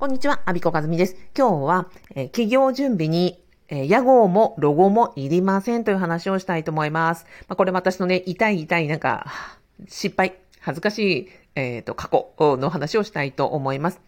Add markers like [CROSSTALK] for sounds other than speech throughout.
こんにちは、アビコカズミです。今日は、えー、企業準備に、えー、屋号もロゴもいりませんという話をしたいと思います。まあ、これ私のね、痛い痛いなんか、失敗、恥ずかしい、えっ、ー、と、過去の話をしたいと思います。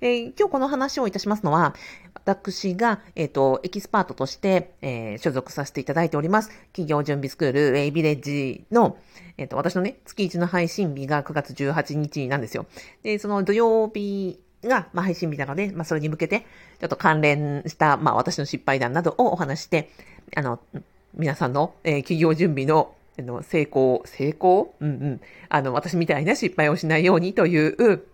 え今日この話をいたしますのは、私が、えっ、と、エキスパートとして、え所属させていただいております。企業準備スクール、ウェイビレッジの、えっ、と、私のね、月1の配信日が9月18日なんですよ。で、その土曜日が、まあ、配信日なので、まあ、それに向けて、ちょっと関連した、まあ、私の失敗談などをお話して、あの、皆さんの、えー、企業準備の、あの、成功、成功？うんうん。あの、私みたいな失敗をしないようにという、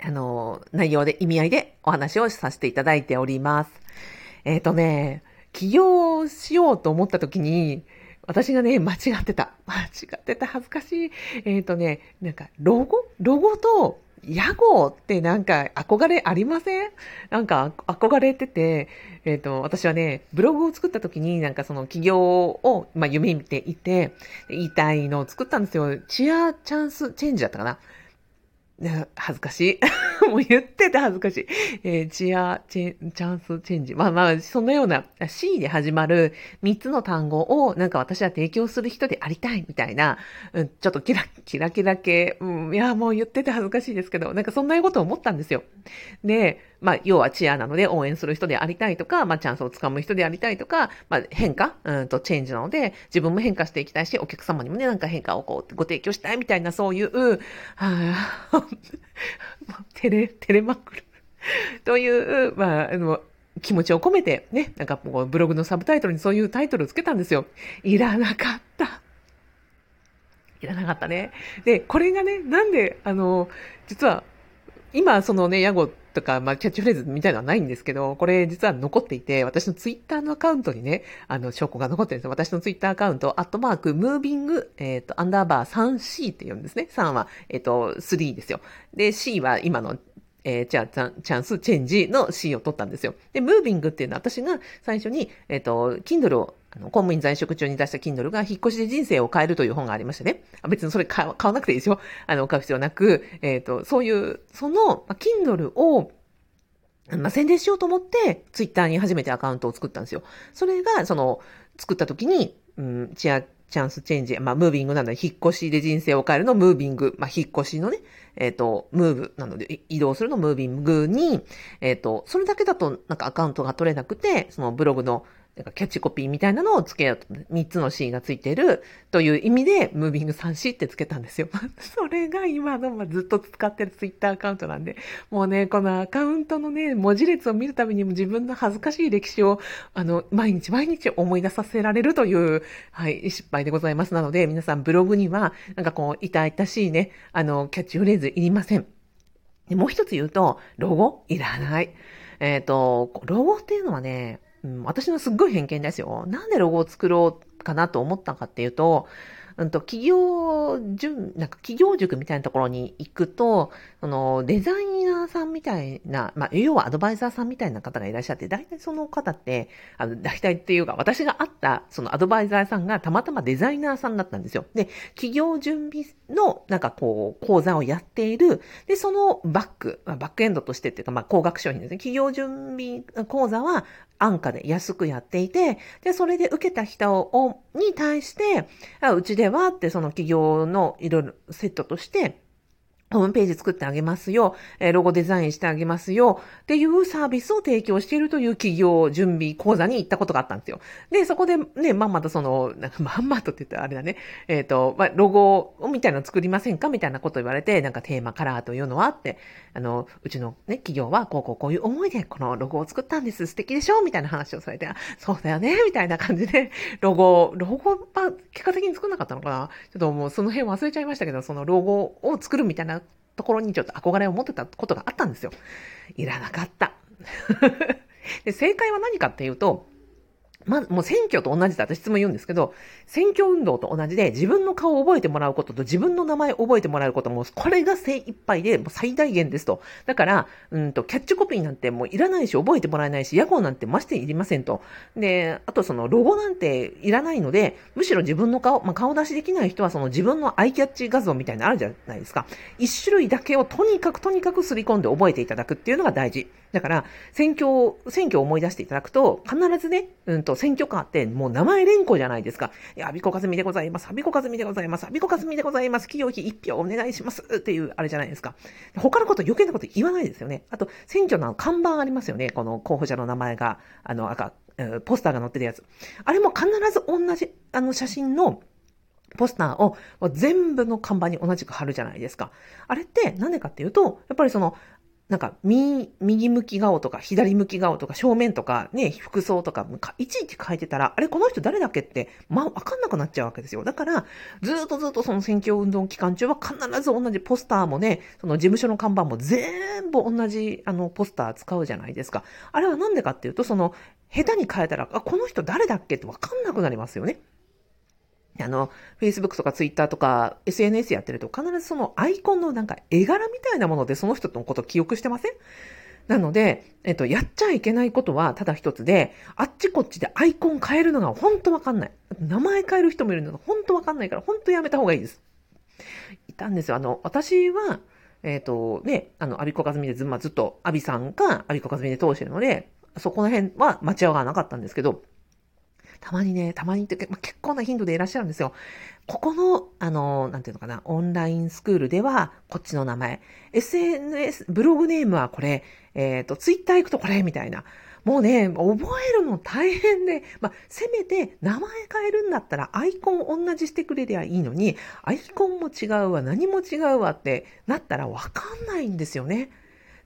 あの、内容で、意味合いでお話をさせていただいております。えっ、ー、とね、起業しようと思った時に、私がね、間違ってた。間違ってた。恥ずかしい。えっ、ー、とね、なんか、ロゴ？ロゴと屋号ってなんか憧れありません？なんか憧れてて、えっ、ー、と、私はね、ブログを作った時になんかその企業を、まあ、夢見ていて、言いたいのを作ったんですよ。チアチャンスチェンジだったかな恥ずかしい。[LAUGHS] もう言ってて恥ずかしい。えー、チア、チェンチャンスチェンジ。まあまあ、そのような C で始まる3つの単語をなんか私は提供する人でありたいみたいな、うん、ちょっとキラキラキラ系、うん、いや、もう言ってて恥ずかしいですけど、なんかそんなこと思ったんですよ。で、まあ、要はチアなので応援する人でありたいとか、まあ、チャンスをつかむ人でありたいとか、まあ、変化、うんと、チェンジなので、自分も変化していきたいし、お客様にもね、なんか変化をこう、ご提供したいみたいな、そういう、はあ、[LAUGHS] 照れ、照れまくる [LAUGHS] という、まあ、あの、気持ちを込めて、ね、なんかもうブログのサブタイトルにそういうタイトルをつけたんですよ。いらなかった。いらなかったね。で、これがね、なんで、あの、実は今、そのね、ヤゴとか、まあ、キャッチフレーズみたいのはないんですけど、これ実は残っていて、私のツイッターのアカウントにね、あの、証拠が残ってるんですよ。私のツイッターアカウント、アットマーク、ムービング、えっ、ー、と、アンダーバー 3C って言うんですね。3は、えっ、ー、と、3ですよ。で、C は今のえー、じゃあ、チャンス、チェンジの C を取ったんですよ。で、ムービングっていうのは私が最初に、えっ、ー、と、Kindle を、あの、公務員在職中に出した Kindle が引っ越しで人生を変えるという本がありましてね。別にそれ買わなくていいですよ。あの、買う必要なく、えっ、ー、と、そういう、その、Kindle を、まあ、宣伝しようと思って、ツイッターに初めてアカウントを作ったんですよ。それが、その、作った時に、うん、チア、チャンスチェンジ、まあ、ムービングなので、引っ越しで人生を変えるのムービング、まあ、引っ越しのね、えっ、ー、と、ムーブなので、移動するのムービングに、えっ、ー、と、それだけだとなんかアカウントが取れなくて、そのブログのなんかキャッチコピーみたいなのをつけようと、3つの C がついてるという意味で、ムービング 3C ってつけたんですよ。[LAUGHS] それが今の、ま、ずっと使ってるツイッターアカウントなんで、もうね、このアカウントのね、文字列を見るたびにも自分の恥ずかしい歴史を、あの、毎日毎日思い出させられるという、はい、失敗でございますなので、皆さんブログには、なんかこう、痛々しいね、あの、キャッチフレーズいりません。もう一つ言うと、ロゴいらない。えっ、ー、と、ロゴっていうのはね、うん、私のすっごい偏見ですよ。なんでロゴを作ろうかなと思ったかっていうと、うんと、企業準、なんか企業塾みたいなところに行くと、そのデザイナーさんみたいな、まあ、要はアドバイザーさんみたいな方がいらっしゃって、大体その方って、あの、大体っていうか、私が会ったそのアドバイザーさんがたまたまデザイナーさんだったんですよ。で、企業準備の、なんかこう、講座をやっている、で、そのバック、バックエンドとしてっていうか、まあ、高額商品ですね。企業準備講座は安価で安くやっていて、で、それで受けた人を、に対して、あうちではってその企業のいろいろセットとして、ホームページ作ってあげますよ、えロゴデザインしてあげますよ、っていうサービスを提供しているという企業準備講座に行ったことがあったんですよ。で、そこでね、まんまとその、なんかまんまとって言ったらあれだね、えっ、ー、と、まあ、ロゴみたいなの作りませんか？みたいなこと言われて、なんかテーマカラーというのはって、あの、うちのね、企業はこうこうこういう思いでこのロゴを作ったんです。素敵でしょ？みたいな話をされて、そうだよね？みたいな感じで、ロゴ、ロゴは結果的に作んなかったのかな？ちょっともうその辺忘れちゃいましたけど、そのロゴを作るみたいなところにちょっと憧れを持ってたことがあったんですよ。いらなかった。[LAUGHS] で正解は何かっていうと、まず、もう選挙と同じだ。私質問言うんですけど、選挙運動と同じで自分の顔を覚えてもらうことと自分の名前を覚えてもらうことも、これが精一杯でもう最大限ですと。だから、うんと、キャッチコピーなんてもういらないし、覚えてもらえないし、屋号なんてましていりませんと。で、あとそのロゴなんていらないので、むしろ自分の顔、まあ、顔出しできない人はその自分のアイキャッチ画像みたいなのあるじゃないですか。一種類だけをとにかくとにかくすり込んで覚えていただくっていうのが大事。だから、選挙、選挙を思い出していただくと、必ずね、うんと、と選挙カーってもう名前連呼じゃないですか。いや、アビコカズミでございます。アビコカズミでございます。アビコカズミでございます。企業費1票お願いします。っていう、あれじゃないですか。他のこと余計なこと言わないですよね。あと、選挙の看板ありますよね。この候補者の名前が、あの、赤、ポスターが載ってるやつ。あれも必ず同じ、あの、写真の、ポスターを全部の看板に同じく貼るじゃないですか。あれってなんでかっていうと、やっぱりその、なんか、右、向き顔とか、左向き顔とか、正面とか、ね、服装とか、いちいち書いてたら、あれ、この人誰だっけって、まあ、わかんなくなっちゃうわけですよ。だから、ずっとずっとその選挙運動期間中は必ず同じポスターもね、その事務所の看板も全部同じ、あの、ポスター使うじゃないですか。あれはなんでかっていうと、その、下手に変えたら、あ、この人誰だっけってわかんなくなりますよね。あの、Facebook とか Twitter とか SNS やってると必ずそのアイコンのなんか絵柄みたいなものでその人のことを記憶してません？なので、えっと、やっちゃいけないことはただ一つで、あっちこっちでアイコン変えるのが本当わかんない。名前変える人もいるのが本当わかんないから、本当やめた方がいいです。いたんですよ。あの、私は、えっ、と、ね、あの、アビコカズミでず,、ま、ずっと、アビさんがアビコカズミで通してるので、そこの辺は間違わなかったんですけど、たまにね、たまにって、まあ、結構な頻度でいらっしゃるんですよ。ここの、あの、なんていうのかな、オンラインスクールでは、こっちの名前。SNS、ブログネームはこれ、えっ、ー、と、ツイッター行くとこれ、みたいな。もうね、覚えるの大変で、まあ、せめて名前変えるんだったらアイコン同じしてくれりゃいいのに、アイコンも違うわ、何も違うわってなったらわかんないんですよね。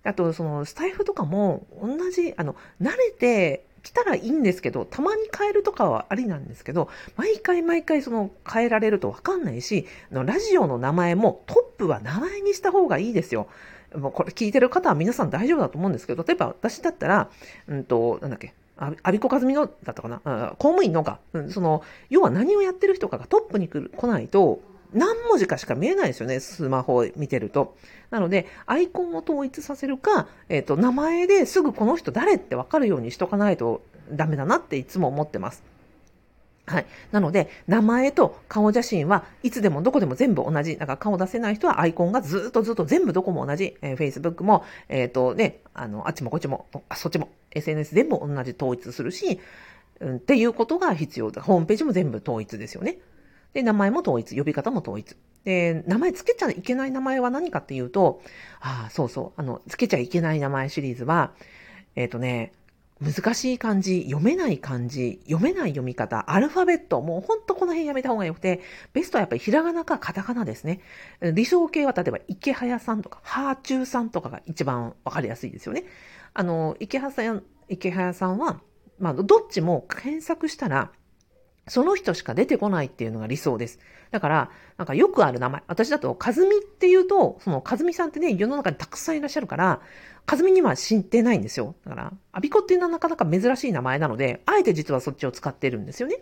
あと、その、スタイフとかも同じ、あの、慣れて来たらいいんですけど、たまに変えるとかはありなんですけど、毎回毎回その変えられるとわかんないし、のラジオの名前もトップは名前にした方がいいですよ。もうこれ聞いてる方は皆さん大丈夫だと思うんですけど、例えば私だったら、うんと、なんだっけ、あびこかずみのだったかな公務員のか、うん、その、要は何をやってる人かがトップに来ないと、何文字かしか見えないですよね、スマホを見てると。なので、アイコンを統一させるか、えっ、ー、と、名前ですぐこの人誰ってわかるようにしとかないとダメだなっていつも思ってます。はい。なので、名前と顔写真はいつでもどこでも全部同じ。だから顔出せない人はアイコンがずっとずっと全部どこも同じ。えー、Facebook も、えっ、ー、とね、あの、あっちもこっちも、あ、そっちも、SNS 全部同じ統一するし、うん、っていうことが必要だ。ホームページも全部統一ですよね。で、名前も統一、呼び方も統一。で、名前つけちゃいけない名前は何かっていうと、ああ、そうそう、あの、つけちゃいけない名前シリーズは、えっ、ー、とね、難しい漢字、読めない漢字、読めない読み方、アルファベット、もうほんとこの辺やめた方がよくて、ベストはやっぱりひらがなかカタカナですね。理想形は例えば池早さんとか、ハーチューさんとかが一番わかりやすいですよね。あの、池早さん、池早さんは、まあ、どっちも検索したら、その人しか出てこないっていうのが理想です。だから、なんかよくある名前。私だと、かずみっていうと、そのかずみさんってね、世の中にたくさんいらっしゃるから、かずみには知ってないんですよ。だから、アビコっていうのはなかなか珍しい名前なので、あえて実はそっちを使ってるんですよね。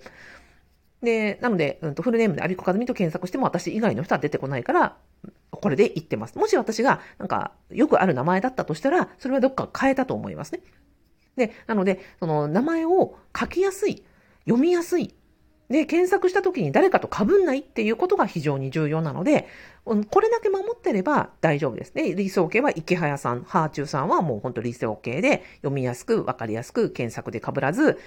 で、なので、うんと、フルネームでアビコかずみと検索しても私以外の人は出てこないから、これで言ってます。もし私が、なんか、よくある名前だったとしたら、それはどっか変えたと思いますね。で、なので、その名前を書きやすい、読みやすいで、検索した時に誰かと被んないっていうことが非常に重要なので、これだけ守ってれば大丈夫ですね。理想形は池早さん、ハーチューさんはもう本当理想形で読みやすく、わかりやすく、検索で被らず、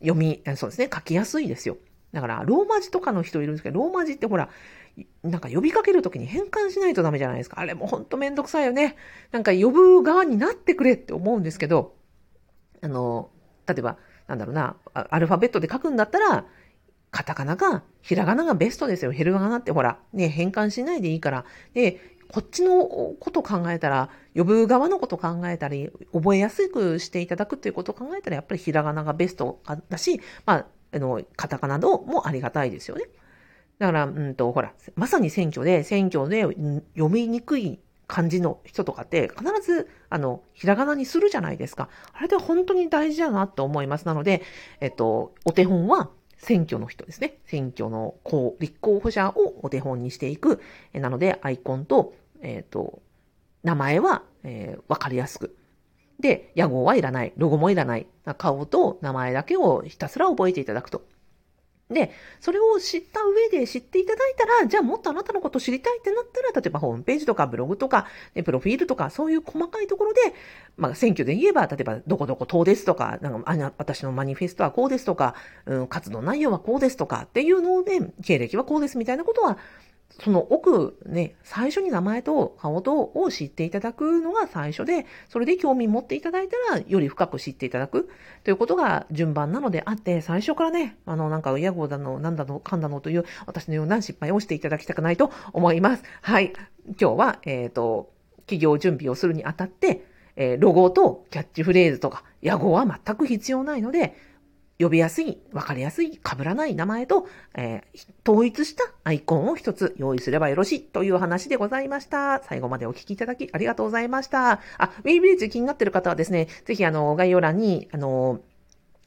読み、そうですね、書きやすいですよ。だから、ローマ字とかの人いるんですけど、ローマ字ってほら、なんか呼びかけるときに変換しないとダメじゃないですか。あれもほんとめんどくさいよね。なんか呼ぶ側になってくれって思うんですけど、あの、例えば、なんだろうな、アルファベットで書くんだったら、カタカナか、ひらがながベストですよ。ヘルガナってほら、ね、変換しないでいいから。で、こっちのこと考えたら、呼ぶ側のこと考えたり、覚えやすくしていただくっていうことを考えたら、やっぱりひらがながベストだし、まあ、あの、カタカナのもありがたいですよね。だから、うんと、ほら、まさに選挙で、選挙で読みにくい漢字の人とかって必ず、あの、ひらがなにするじゃないですか。あれで本当に大事だなと思います。なので、えっと、お手本は、選挙の人ですね。選挙の候立候補者をお手本にしていく。なので、アイコンと、えっ、と、名前は、えー、わかりやすく。で、屋号はいらない。ロゴもいらない。顔と名前だけをひたすら覚えていただくと。で、それを知った上で知っていただいたら、じゃあもっとあなたのこと知りたいってなったら、例えばホームページとかブログとか、プロフィールとか、そういう細かいところで、まあ選挙で言えば、例えばどこどこ党ですとか、なんか私のマニフェストはこうですとか、うん、活動内容はこうですとかっていうので、経歴はこうですみたいなことはその奥ね、最初に名前と顔とを知っていただくのが最初で、それで興味持っていただいたら、より深く知っていただくということが順番なのであって、最初からね、あの、なんか、屋号だの、なんだの、かんだのという、私のような失敗をしていただきたくないと思います。はい。今日は、えっ、ー、と、企業準備をするにあたって、えー、ロゴとキャッチフレーズとか、屋号は全く必要ないので、呼びやすい、わかりやすい、被らない名前と、えー、統一したアイコンを一つ用意すればよろしいという話でございました。最後までお聞きいただきありがとうございました。あ、ウェイビレッジ気になっている方はですね、ぜひあの、概要欄に、あの、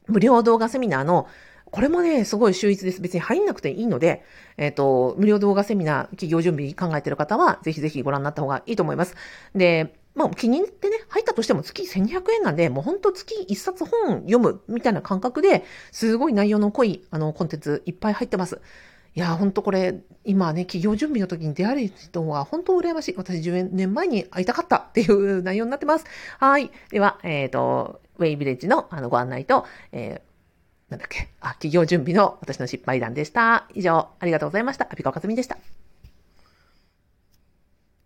無料動画セミナーのこれもね、すごい秀逸です。別に入んなくていいので、えっ、ー、と、無料動画セミナー、企業準備考えている方は、ぜひぜひご覧になった方がいいと思います。で、まあ気に入ってね、入ったとしても月1200円なんで、もうほんと月1冊本読むみたいな感覚で、すごい内容の濃い、あの、コンテンツいっぱい入ってます。いや、ほんとこれ、今ね、企業準備の時に出会える人は本当羨ましい。私10年前に会いたかったっていう内容になってます。はい。では、えっ、ー、と、ウェイビレッジのあのご案内と、えー、なんだっけ、あ、企業準備の私の失敗談でした。以上、ありがとうございました。アピカカズミでした。